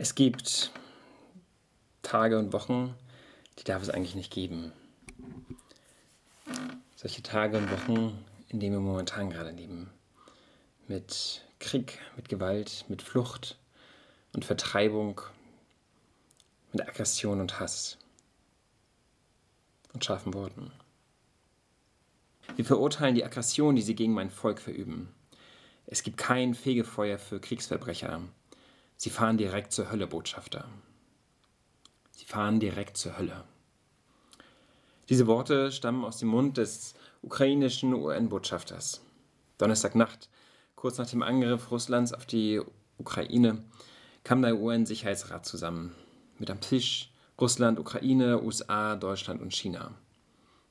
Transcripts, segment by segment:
Es gibt Tage und Wochen, die darf es eigentlich nicht geben. Solche Tage und Wochen, in denen wir momentan gerade leben. Mit Krieg, mit Gewalt, mit Flucht und Vertreibung, mit Aggression und Hass und scharfen Worten. Wir verurteilen die Aggression, die sie gegen mein Volk verüben. Es gibt kein Fegefeuer für Kriegsverbrecher. Sie fahren direkt zur Hölle, Botschafter. Sie fahren direkt zur Hölle. Diese Worte stammen aus dem Mund des ukrainischen UN-Botschafters. Donnerstagnacht, kurz nach dem Angriff Russlands auf die Ukraine, kam der UN-Sicherheitsrat zusammen. Mit am Tisch Russland, Ukraine, USA, Deutschland und China.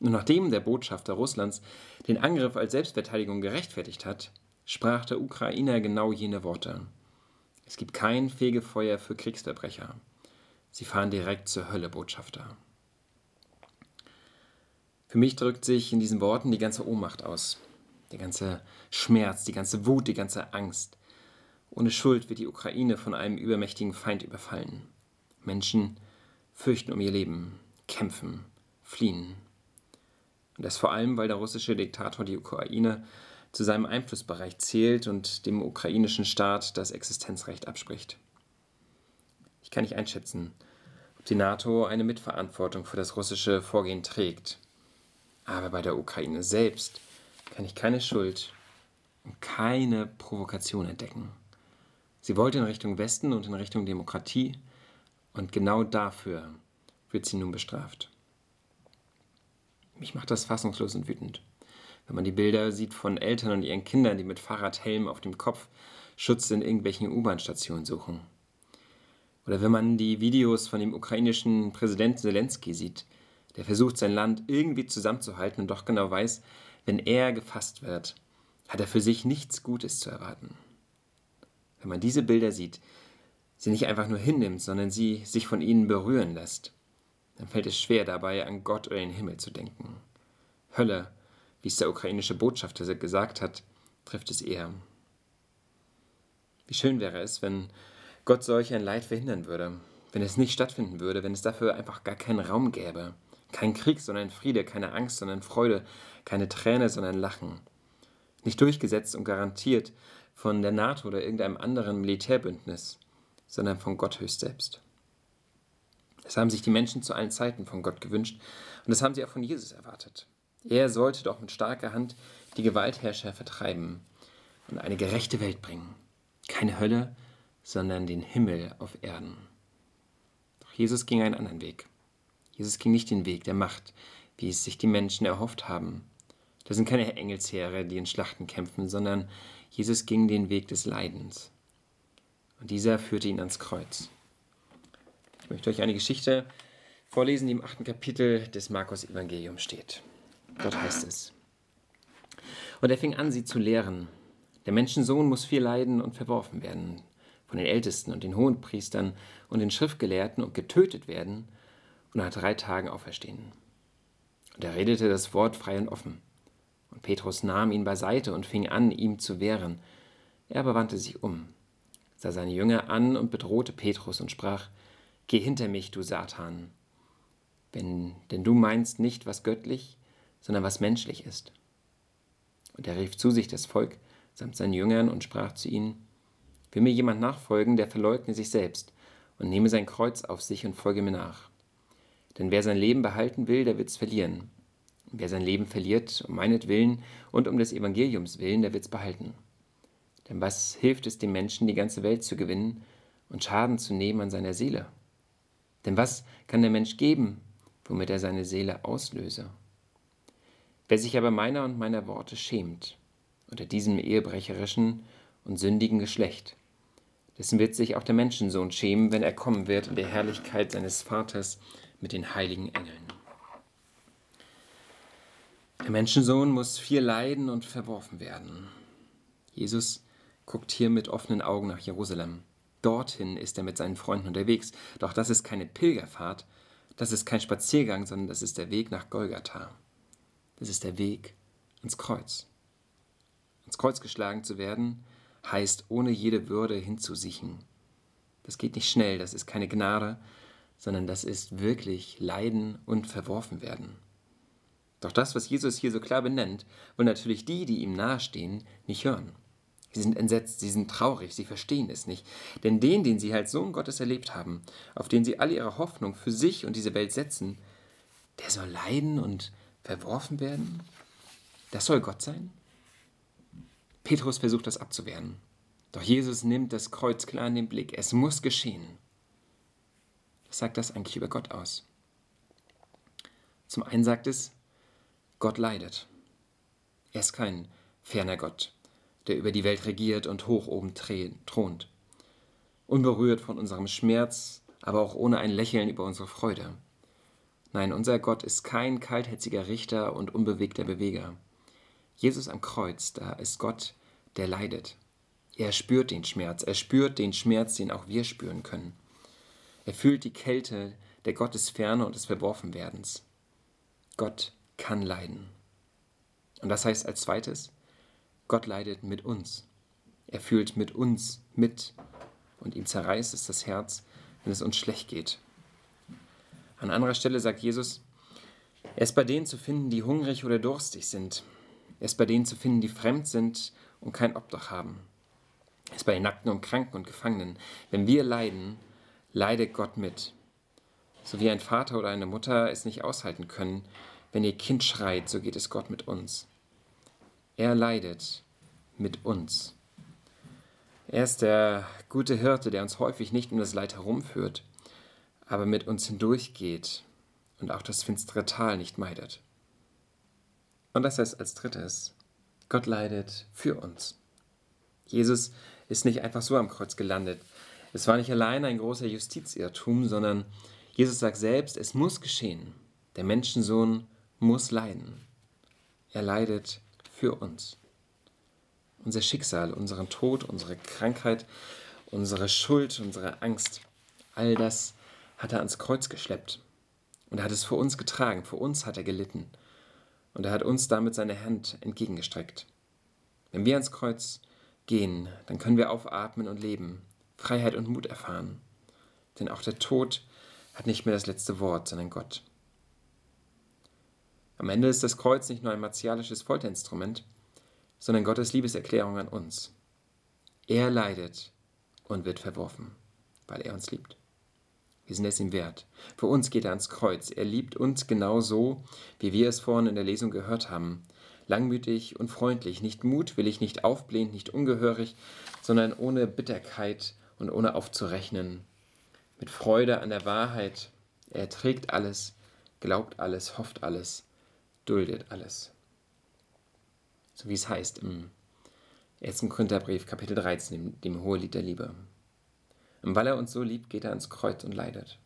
Und nachdem der Botschafter Russlands den Angriff als Selbstverteidigung gerechtfertigt hat, sprach der Ukrainer genau jene Worte. Es gibt kein Fegefeuer für Kriegsverbrecher. Sie fahren direkt zur Hölle, Botschafter. Für mich drückt sich in diesen Worten die ganze Ohnmacht aus, der ganze Schmerz, die ganze Wut, die ganze Angst. Ohne Schuld wird die Ukraine von einem übermächtigen Feind überfallen. Menschen fürchten um ihr Leben, kämpfen, fliehen. Und das vor allem, weil der russische Diktator die Ukraine zu seinem Einflussbereich zählt und dem ukrainischen Staat das Existenzrecht abspricht. Ich kann nicht einschätzen, ob die NATO eine Mitverantwortung für das russische Vorgehen trägt. Aber bei der Ukraine selbst kann ich keine Schuld und keine Provokation entdecken. Sie wollte in Richtung Westen und in Richtung Demokratie und genau dafür wird sie nun bestraft. Mich macht das fassungslos und wütend wenn man die Bilder sieht von Eltern und ihren Kindern, die mit Fahrradhelm auf dem Kopf Schutz in irgendwelchen U-Bahn-Stationen suchen. Oder wenn man die Videos von dem ukrainischen Präsidenten Zelensky sieht, der versucht, sein Land irgendwie zusammenzuhalten und doch genau weiß, wenn er gefasst wird, hat er für sich nichts Gutes zu erwarten. Wenn man diese Bilder sieht, sie nicht einfach nur hinnimmt, sondern sie sich von ihnen berühren lässt, dann fällt es schwer dabei, an Gott oder den Himmel zu denken. Hölle wie es der ukrainische Botschafter gesagt hat, trifft es eher. Wie schön wäre es, wenn Gott solch ein Leid verhindern würde, wenn es nicht stattfinden würde, wenn es dafür einfach gar keinen Raum gäbe. Kein Krieg, sondern Friede, keine Angst, sondern Freude, keine Träne, sondern Lachen. Nicht durchgesetzt und garantiert von der NATO oder irgendeinem anderen Militärbündnis, sondern von Gott höchst selbst. Das haben sich die Menschen zu allen Zeiten von Gott gewünscht und das haben sie auch von Jesus erwartet. Er sollte doch mit starker Hand die Gewaltherrscher vertreiben und eine gerechte Welt bringen. Keine Hölle, sondern den Himmel auf Erden. Doch Jesus ging einen anderen Weg. Jesus ging nicht den Weg der Macht, wie es sich die Menschen erhofft haben. Das sind keine Engelsheere, die in Schlachten kämpfen, sondern Jesus ging den Weg des Leidens. Und dieser führte ihn ans Kreuz. Ich möchte euch eine Geschichte vorlesen, die im achten Kapitel des Markus-Evangeliums steht. Dort heißt es. Und er fing an, sie zu lehren. Der Menschensohn muss viel leiden und verworfen werden von den Ältesten und den Hohenpriestern und den Schriftgelehrten und getötet werden und nach drei Tagen auferstehen. Und er redete das Wort frei und offen. Und Petrus nahm ihn beiseite und fing an, ihm zu wehren. Er aber wandte sich um, sah seine Jünger an und bedrohte Petrus und sprach, Geh hinter mich, du Satan. Wenn denn du meinst nicht, was göttlich, sondern was menschlich ist. Und er rief zu sich das Volk samt seinen Jüngern und sprach zu ihnen, Will mir jemand nachfolgen, der verleugne sich selbst und nehme sein Kreuz auf sich und folge mir nach. Denn wer sein Leben behalten will, der wird's verlieren. Und wer sein Leben verliert, um meinetwillen und um des Evangeliums willen, der wird's behalten. Denn was hilft es dem Menschen, die ganze Welt zu gewinnen und Schaden zu nehmen an seiner Seele? Denn was kann der Mensch geben, womit er seine Seele auslöse? Wer sich aber meiner und meiner Worte schämt, unter diesem ehebrecherischen und sündigen Geschlecht, dessen wird sich auch der Menschensohn schämen, wenn er kommen wird in der Herrlichkeit seines Vaters mit den heiligen Engeln. Der Menschensohn muss viel leiden und verworfen werden. Jesus guckt hier mit offenen Augen nach Jerusalem. Dorthin ist er mit seinen Freunden unterwegs. Doch das ist keine Pilgerfahrt, das ist kein Spaziergang, sondern das ist der Weg nach Golgatha. Das ist der Weg ans Kreuz. Ans Kreuz geschlagen zu werden, heißt ohne jede Würde hinzusiechen. Das geht nicht schnell, das ist keine Gnade, sondern das ist wirklich Leiden und verworfen werden. Doch das, was Jesus hier so klar benennt, wollen natürlich die, die ihm nahestehen, nicht hören. Sie sind entsetzt, sie sind traurig, sie verstehen es nicht. Denn den, den sie als Sohn Gottes erlebt haben, auf den sie alle ihre Hoffnung für sich und diese Welt setzen, der soll leiden und verworfen werden? Das soll Gott sein? Petrus versucht das abzuwehren. Doch Jesus nimmt das Kreuz klar in den Blick. Es muss geschehen. Was sagt das eigentlich über Gott aus? Zum einen sagt es, Gott leidet. Er ist kein ferner Gott, der über die Welt regiert und hoch oben thront. Unberührt von unserem Schmerz, aber auch ohne ein Lächeln über unsere Freude. Nein, unser Gott ist kein kaltherziger Richter und unbewegter Beweger. Jesus am Kreuz, da ist Gott, der leidet. Er spürt den Schmerz, er spürt den Schmerz, den auch wir spüren können. Er fühlt die Kälte der Gottesferne und des Verworfenwerdens. Gott kann leiden. Und das heißt als zweites, Gott leidet mit uns. Er fühlt mit uns mit und ihm zerreißt es das Herz, wenn es uns schlecht geht. An anderer Stelle sagt Jesus, er ist bei denen zu finden, die hungrig oder durstig sind. Er ist bei denen zu finden, die fremd sind und kein Obdach haben. Er ist bei den Nackten und Kranken und Gefangenen. Wenn wir leiden, leidet Gott mit. So wie ein Vater oder eine Mutter es nicht aushalten können, wenn ihr Kind schreit, so geht es Gott mit uns. Er leidet mit uns. Er ist der gute Hirte, der uns häufig nicht um das Leid herumführt, aber mit uns hindurchgeht und auch das finstere Tal nicht meidet. Und das heißt als drittes, Gott leidet für uns. Jesus ist nicht einfach so am Kreuz gelandet. Es war nicht allein ein großer Justizirrtum, sondern Jesus sagt selbst, es muss geschehen. Der Menschensohn muss leiden. Er leidet für uns. Unser Schicksal, unseren Tod, unsere Krankheit, unsere Schuld, unsere Angst, all das hat er ans Kreuz geschleppt. Und er hat es für uns getragen, für uns hat er gelitten. Und er hat uns damit seine Hand entgegengestreckt. Wenn wir ans Kreuz gehen, dann können wir aufatmen und leben, Freiheit und Mut erfahren. Denn auch der Tod hat nicht mehr das letzte Wort, sondern Gott. Am Ende ist das Kreuz nicht nur ein martialisches Folterinstrument, sondern Gottes Liebeserklärung an uns. Er leidet und wird verworfen, weil er uns liebt. Wir sind es ihm wert. Für uns geht er ans Kreuz. Er liebt uns genau so, wie wir es vorhin in der Lesung gehört haben. Langmütig und freundlich, nicht mutwillig, nicht aufblähend, nicht ungehörig, sondern ohne Bitterkeit und ohne aufzurechnen. Mit Freude an der Wahrheit. Er erträgt alles, glaubt alles, hofft alles, duldet alles. So wie es heißt im 1. Korintherbrief, Kapitel 13, dem, dem Hohelied der Liebe. Und weil er uns so liebt, geht er ans Kreuz und leidet.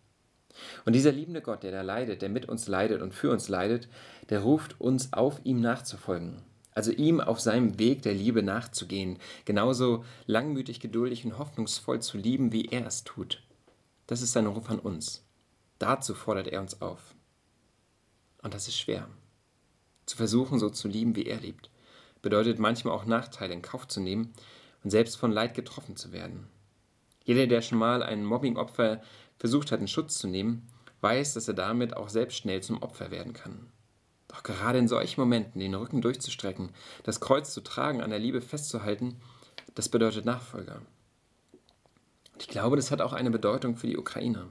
Und dieser liebende Gott, der da leidet, der mit uns leidet und für uns leidet, der ruft uns auf, ihm nachzufolgen. Also ihm auf seinem Weg der Liebe nachzugehen, genauso langmütig, geduldig und hoffnungsvoll zu lieben, wie er es tut. Das ist sein Ruf an uns. Dazu fordert er uns auf. Und das ist schwer. Zu versuchen, so zu lieben, wie er liebt, bedeutet manchmal auch Nachteile in Kauf zu nehmen und selbst von Leid getroffen zu werden. Jeder, der schon mal ein Mobbingopfer versucht hat, in Schutz zu nehmen, weiß, dass er damit auch selbst schnell zum Opfer werden kann. Doch gerade in solchen Momenten den Rücken durchzustrecken, das Kreuz zu tragen, an der Liebe festzuhalten, das bedeutet Nachfolger. Und ich glaube, das hat auch eine Bedeutung für die Ukraine.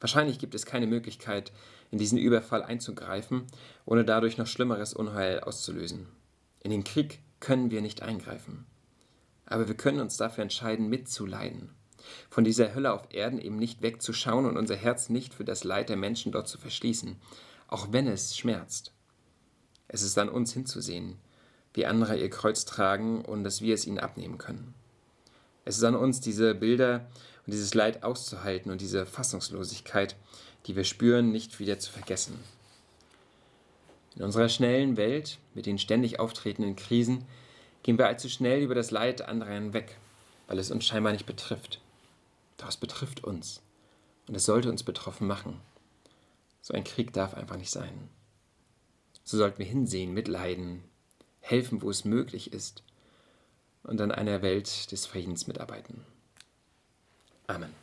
Wahrscheinlich gibt es keine Möglichkeit, in diesen Überfall einzugreifen, ohne dadurch noch schlimmeres Unheil auszulösen. In den Krieg können wir nicht eingreifen aber wir können uns dafür entscheiden, mitzuleiden. Von dieser Hölle auf Erden eben nicht wegzuschauen und unser Herz nicht für das Leid der Menschen dort zu verschließen, auch wenn es schmerzt. Es ist an uns hinzusehen, wie andere ihr Kreuz tragen und dass wir es ihnen abnehmen können. Es ist an uns, diese Bilder und dieses Leid auszuhalten und diese Fassungslosigkeit, die wir spüren, nicht wieder zu vergessen. In unserer schnellen Welt mit den ständig auftretenden Krisen gehen wir allzu schnell über das Leid anderer hinweg, weil es uns scheinbar nicht betrifft. Doch es betrifft uns und es sollte uns betroffen machen. So ein Krieg darf einfach nicht sein. So sollten wir hinsehen, mitleiden, helfen, wo es möglich ist und an einer Welt des Friedens mitarbeiten. Amen.